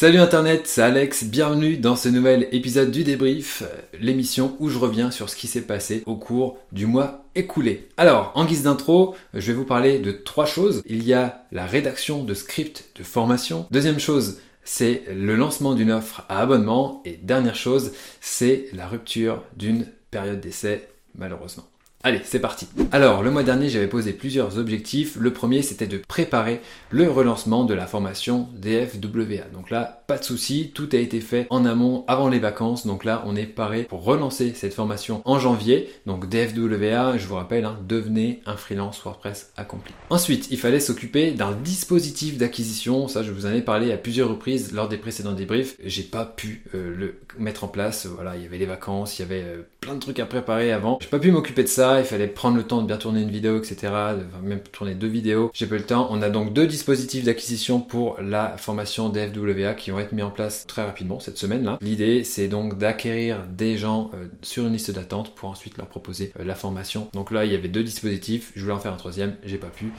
Salut Internet, c'est Alex, bienvenue dans ce nouvel épisode du débrief, l'émission où je reviens sur ce qui s'est passé au cours du mois écoulé. Alors, en guise d'intro, je vais vous parler de trois choses. Il y a la rédaction de scripts de formation. Deuxième chose, c'est le lancement d'une offre à abonnement. Et dernière chose, c'est la rupture d'une période d'essai, malheureusement. Allez, c'est parti. Alors, le mois dernier, j'avais posé plusieurs objectifs. Le premier, c'était de préparer le relancement de la formation DFWA. Donc là, pas de souci, tout a été fait en amont avant les vacances. Donc là, on est paré pour relancer cette formation en janvier. Donc DFWA, je vous rappelle, hein, devenez un freelance WordPress accompli. Ensuite, il fallait s'occuper d'un dispositif d'acquisition. Ça, je vous en ai parlé à plusieurs reprises lors des précédents débriefs. J'ai pas pu euh, le mettre en place. Voilà, il y avait les vacances, il y avait euh, plein de trucs à préparer avant. J'ai pas pu m'occuper de ça il fallait prendre le temps de bien tourner une vidéo, etc. même tourner deux vidéos. J'ai pas le temps. On a donc deux dispositifs d'acquisition pour la formation DFWA qui être mis en place très rapidement cette semaine-là. L'idée, c'est donc d'acquérir des gens euh, sur une liste d'attente pour ensuite leur proposer euh, la formation. Donc là, il y avait deux dispositifs. Je voulais en faire un troisième, j'ai pas pu.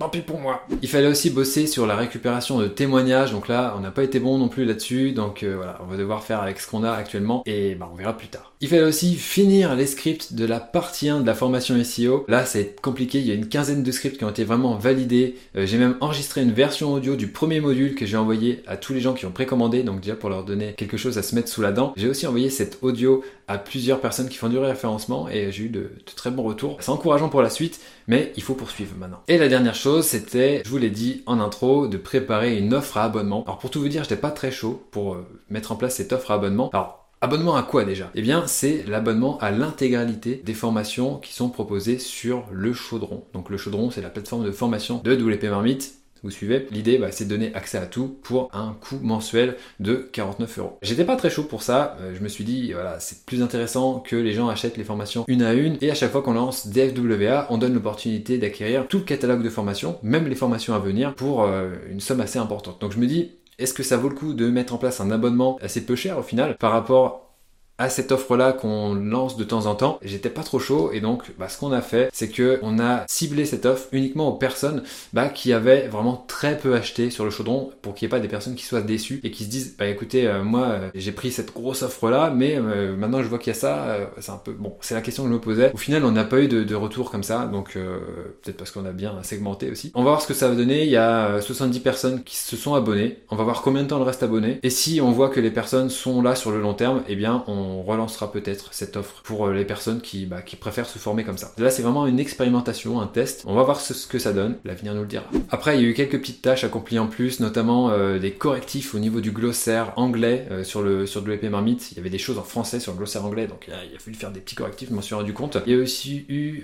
Tant pis pour moi. Il fallait aussi bosser sur la récupération de témoignages. Donc là, on n'a pas été bon non plus là-dessus. Donc euh, voilà, on va devoir faire avec ce qu'on a actuellement et bah, on verra plus tard. Il fallait aussi finir les scripts de la partie 1 de la formation SEO. Là, c'est compliqué. Il y a une quinzaine de scripts qui ont été vraiment validés. Euh, j'ai même enregistré une version audio du premier module que j'ai envoyé à tous les gens qui ont précommandé. Donc déjà pour leur donner quelque chose à se mettre sous la dent. J'ai aussi envoyé cet audio à plusieurs personnes qui font du référencement et j'ai eu de, très bons retours. C'est encourageant pour la suite, mais il faut poursuivre maintenant. Et la dernière chose, c'était, je vous l'ai dit en intro, de préparer une offre à abonnement. Alors pour tout vous dire, j'étais pas très chaud pour euh, mettre en place cette offre à abonnement. Alors Abonnement à quoi déjà? Eh bien, c'est l'abonnement à l'intégralité des formations qui sont proposées sur le Chaudron. Donc le Chaudron, c'est la plateforme de formation de WP Marmite vous suivez L'idée, bah, c'est de donner accès à tout pour un coût mensuel de 49 euros. J'étais pas très chaud pour ça. Euh, je me suis dit, voilà, c'est plus intéressant que les gens achètent les formations une à une. Et à chaque fois qu'on lance DFWA, on donne l'opportunité d'acquérir tout le catalogue de formations, même les formations à venir, pour euh, une somme assez importante. Donc je me dis, est-ce que ça vaut le coup de mettre en place un abonnement assez peu cher au final par rapport à cette offre-là qu'on lance de temps en temps. J'étais pas trop chaud et donc bah, ce qu'on a fait, c'est que on a ciblé cette offre uniquement aux personnes bah, qui avaient vraiment très peu acheté sur le chaudron pour qu'il n'y ait pas des personnes qui soient déçues et qui se disent bah écoutez euh, moi euh, j'ai pris cette grosse offre-là mais euh, maintenant je vois qu'il y a ça, c'est un peu bon c'est la question que je me posais. Au final on n'a pas eu de, de, retour comme ça donc peut-être parce qu'on a bien segmenté aussi. On va voir ce que ça va donner. Il y a 70 personnes qui se sont abonnées. On va voir combien de temps elles restent abonnées et si on voit que les personnes sont là sur le long terme, eh bien on on relancera peut-être cette offre pour euh, les personnes qui, bah, qui préfèrent se former comme ça. Là, c'est vraiment une expérimentation, un test. On va voir ce, que ça donne. L'avenir nous le dira. Après, il y a eu quelques petites tâches accomplies en plus, notamment euh, des correctifs au niveau du glossaire anglais euh, sur le sur WP Marmite. Il y avait des choses en français sur le glossaire anglais, donc il a, fallu faire des petits correctifs. Je m'en suis rendu compte. Il y a aussi eu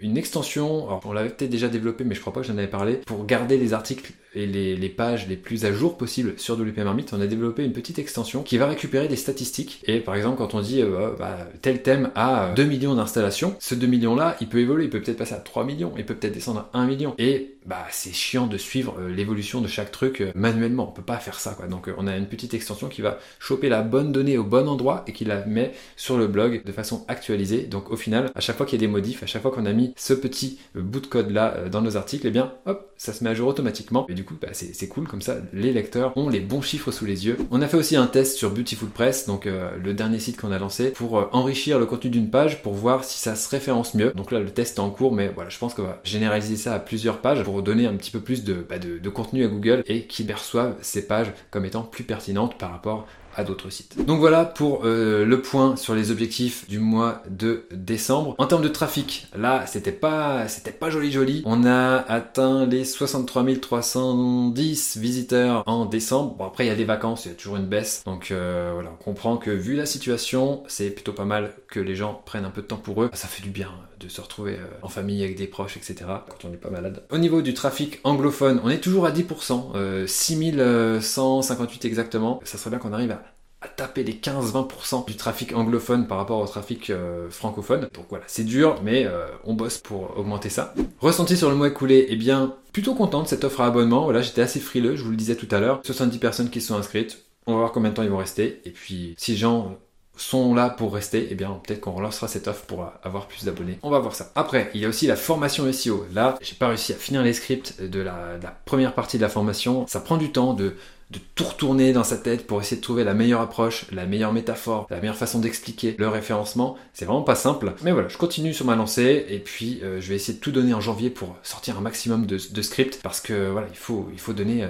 une extension. Alors, on l'avait peut-être déjà développé, mais je crois pas que j'en avais parlé pour garder les articles et les, les, pages les plus à jour possibles sur WP Marmite. On a développé une petite extension qui va récupérer des statistiques. Et par exemple, quand on dit euh, bah, tel thème a 2 millions d'installations, ce 2 millions là, il peut évoluer, il peut peut-être passer à 3 millions, il peut peut-être descendre à 1 million. Et bah c'est chiant de suivre euh, l'évolution de chaque truc euh, manuellement, on peut pas faire ça. Donc on a une petite extension qui va choper la bonne donnée au bon endroit et qui la met sur le blog de façon actualisée. Donc au final, à chaque fois qu'il y a des modifs, à chaque fois qu'on a mis ce petit bout de code là dans nos articles, et eh bien hop, ça se met à jour automatiquement. Et du coup, bah, c'est cool comme ça, les lecteurs ont les bons chiffres sous les yeux. On a fait aussi un test sur Beautiful Press, donc le dernier site qu'on a lancé pour euh, enrichir le contenu d'une page pour voir si ça se référence mieux. Donc là, le test est en cours, mais voilà, je pense qu'on va généraliser ça à plusieurs pages pour donner un petit peu plus de, bah, contenu à Google et qu'ils perçoivent ces pages comme étant plus pertinentes par rapport à d'autres sites. Donc voilà pour euh, le point sur les objectifs du mois de décembre. En termes de trafic, là c'était pas c'était pas joli joli. On a atteint les 63 310 visiteurs en décembre. Bon après il y a des vacances, il y a toujours une baisse. Donc euh, voilà, on comprend que vu la situation, c'est plutôt pas mal que les gens prennent un peu de temps pour eux. Ça fait du bien de se retrouver euh, en famille avec des proches, etc. quand on n'est pas malade. Au niveau du trafic anglophone, on est toujours à 10%, 6158 exactement. Ça serait bien qu'on arrive à à taper les 15-20% du trafic anglophone par rapport au trafic euh, francophone. Donc voilà, c'est dur, mais euh, on bosse pour augmenter ça. Ressenti sur le mois écoulé, eh bien, plutôt content de cette offre à abonnement. Voilà, j'étais assez frileux, je vous le disais tout à l'heure. 70 personnes qui sont inscrites. On va voir combien de temps ils vont rester. Et puis, si les gens sont là pour rester, eh bien peut-être qu'on relancera cette offre pour avoir plus d'abonnés. On va voir ça. Après, il y a aussi la formation SEO. Là, j'ai pas réussi à finir les scripts de la, de la première partie de la formation. Ça prend du temps de de tout retourner dans sa tête pour essayer de trouver la meilleure approche, la meilleure métaphore, la meilleure façon d'expliquer le référencement. C'est vraiment pas simple. Mais voilà, je continue sur ma lancée et puis euh, je vais essayer de tout donner en janvier pour sortir un maximum de, scripts parce que voilà, il faut, il faut donner euh,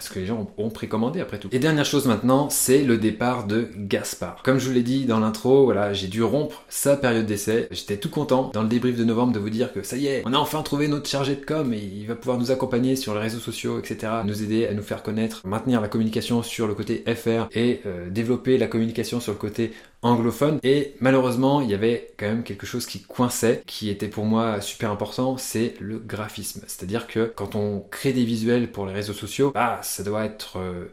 ce que les gens ont, précommandé après tout. Et dernière chose maintenant, c'est le départ de Gaspard. Comme je vous l'ai dit dans l'intro, voilà, j'ai dû rompre sa période d'essai. J'étais tout content dans le débrief de novembre de vous dire que ça y est, on a enfin trouvé notre chargé de com et il va pouvoir nous accompagner sur les réseaux sociaux, etc. Nous aider à nous faire connaître, maintenir la communication sur le côté FR et euh, développer la communication sur le côté anglophone. Et malheureusement, il y avait quand même quelque chose qui coinçait, qui était pour moi super important, c'est le graphisme. C'est-à-dire que quand on crée des visuels pour les réseaux sociaux, bah, ça doit être... Euh,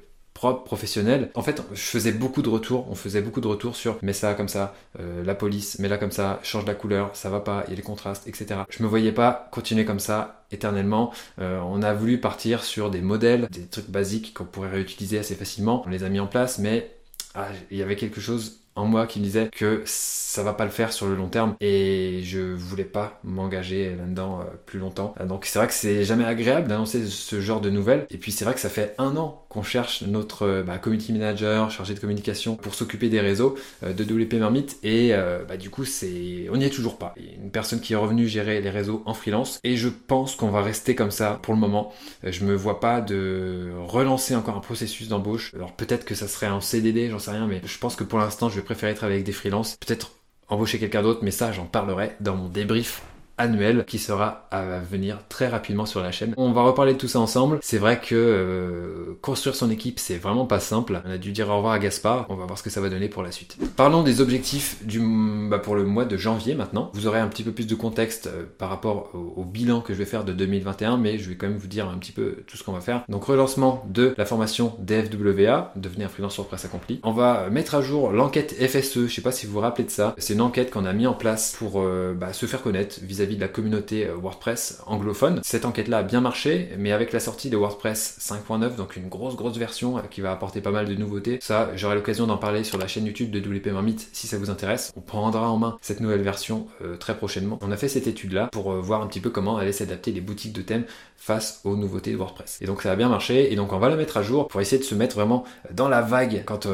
professionnel. En fait, je faisais beaucoup de retours, on faisait beaucoup de retours sur mets ça comme ça, euh, la police, mets là comme ça, change la couleur, ça va pas, il y a des contrastes, etc. Je me voyais pas continuer comme ça éternellement. on a voulu partir sur des modèles, des trucs basiques qu'on pourrait réutiliser assez facilement. On les a mis en place, mais ah, il y avait quelque chose en moi qui me disait que ça va pas le faire sur le long terme et je voulais pas m'engager là-dedans euh, plus longtemps. Donc c'est vrai que c'est jamais agréable d'annoncer ce genre de nouvelles et puis c'est vrai que ça fait un an qu'on cherche notre euh, bah, community manager chargé de communication pour s'occuper des réseaux euh, de WP Marmite et bah, du coup c'est on n'y est toujours pas. Une personne qui est revenue gérer les réseaux en freelance et je pense qu'on va rester comme ça pour le moment. Je me vois pas de relancer encore un processus d'embauche. Alors peut-être que ça serait un CDD, j'en sais rien, mais je pense que pour l'instant je vais préférer travailler avec des freelances. Peut-être embaucher quelqu'un d'autre, mais ça j'en parlerai dans mon débrief annuel qui sera à venir très rapidement sur la chaîne. On va reparler de tout ça ensemble. C'est vrai que euh, construire son équipe, c'est vraiment pas simple. On a dû dire au revoir à Gaspard. On va voir ce que ça va donner pour la suite. Parlons des objectifs du, bah, pour le mois de janvier maintenant. Vous aurez un petit peu plus de contexte euh, par rapport au, bilan que je vais faire de 2021, mais je vais quand même vous dire un petit peu tout ce qu'on va faire. Donc relancement de la formation DFWA, devenir freelance sur presse accompli. On va mettre à jour l'enquête FSE. Je sais pas si vous vous rappelez de ça. C'est une enquête qu'on a mis en place pour euh, bah, se faire connaître vis-à-vis de la communauté euh, WordPress anglophone. Cette enquête-là a bien marché, mais avec la sortie de WordPress 5.9, donc une grosse grosse version euh, qui va apporter pas mal de nouveautés, ça j'aurai l'occasion d'en parler sur la chaîne YouTube de WP Marmite si ça vous intéresse. On prendra en main cette nouvelle version euh, très prochainement. On a fait cette étude-là pour voir un petit peu comment allaient s'adapter les boutiques de thèmes face aux nouveautés de WordPress. Et donc ça a bien marché, et donc on va la mettre à jour pour essayer de se mettre vraiment dans la vague quand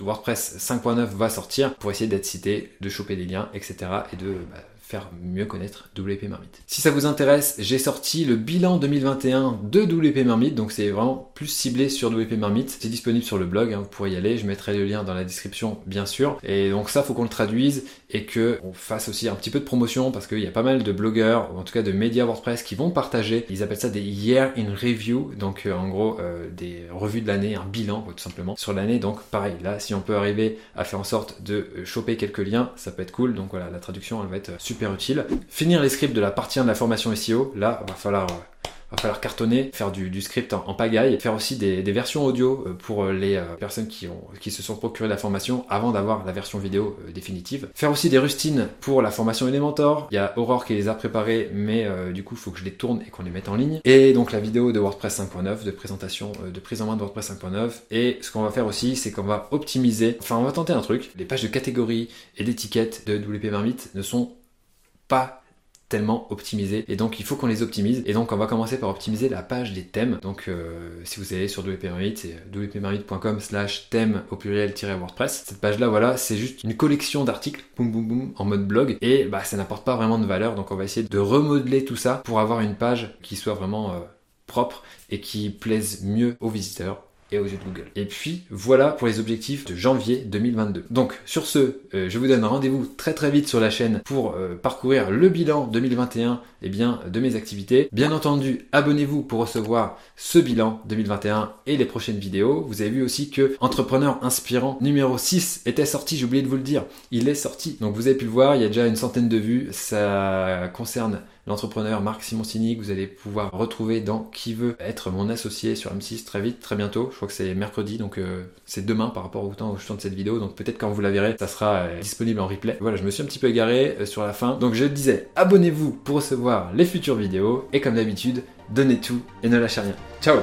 WordPress 5.9 va sortir, pour essayer d'être cité, de choper des liens, etc. et de bah, mieux connaître WP Marmite. Si ça vous intéresse, j'ai sorti le bilan 2021 de WP Marmite, donc c'est vraiment plus ciblé sur WP Marmite. C'est disponible sur le blog, hein, vous pourrez y aller, je mettrai le lien dans la description bien sûr. Et donc ça, faut qu'on le traduise et que on fasse aussi un petit peu de promotion parce qu'il y a pas mal de blogueurs, ou en tout cas de médias WordPress qui vont partager, ils appellent ça des year in review, donc euh, en gros euh, des revues de l'année, un bilan tout simplement sur l'année. Donc pareil, là si on peut arriver à faire en sorte de euh, choper quelques liens, ça peut être cool. Donc voilà, la traduction elle va être super utile. Finir les scripts de la partie 1 de la formation SEO, là, va falloir euh, va falloir cartonner, faire du, script en, pagaille, faire aussi des, versions audio euh, pour euh, les personnes qui, ont, qui se sont procurées la formation avant d'avoir la version vidéo définitive. Faire aussi des rustines pour la formation Elementor. Il y a Aurore qui les a préparées, mais du coup, il faut que je les tourne et qu'on les mette en ligne. Et donc la vidéo de WordPress 5.9, de présentation, de prise en main de WordPress 5.9. Et ce qu'on va faire aussi, c'est qu'on va optimiser, enfin on va tenter un truc. Les pages de catégories et d'étiquettes de WP Marmite ne sont pas tellement optimisés et donc il faut qu'on les optimise. Et donc on va commencer par optimiser la page des thèmes. Donc euh, si vous allez sur wpmarmite c'est wpmarmite.com slash thème au pluriel-wordpress cette page là voilà c'est juste une collection d'articles boum boum boum en mode blog. Et bah ça n'apporte pas vraiment de valeur. Donc on va essayer de remodeler tout ça pour avoir une page qui soit vraiment euh, propre et qui plaise mieux aux visiteurs aux yeux de Google. Et puis voilà pour les objectifs de janvier 2022. Donc sur ce, euh, je vous donne rendez-vous très très vite sur la chaîne pour euh, parcourir le bilan 2021 et eh bien, de mes activités. Bien entendu, abonnez-vous pour recevoir ce bilan 2021 et les prochaines vidéos. Vous avez vu aussi que Entrepreneur Inspirant numéro 6 était sorti, j'ai oublié de vous le dire. Il est sorti. Donc vous avez pu le voir, il y a déjà une centaine de vues. Ça concerne l'entrepreneur Marc Simoncini que vous allez pouvoir retrouver dans Qui veut être mon associé sur M6 très vite, très bientôt. Je crois que c'est mercredi, donc euh, c'est demain par rapport au temps où je tourne cette vidéo. Donc peut-être quand vous la verrez, ça sera euh, disponible en replay. Voilà, je me suis un petit peu égaré euh, sur la fin. Donc je disais, abonnez-vous pour recevoir les futures vidéos. Et comme d'habitude, donnez tout et ne lâchez rien. Ciao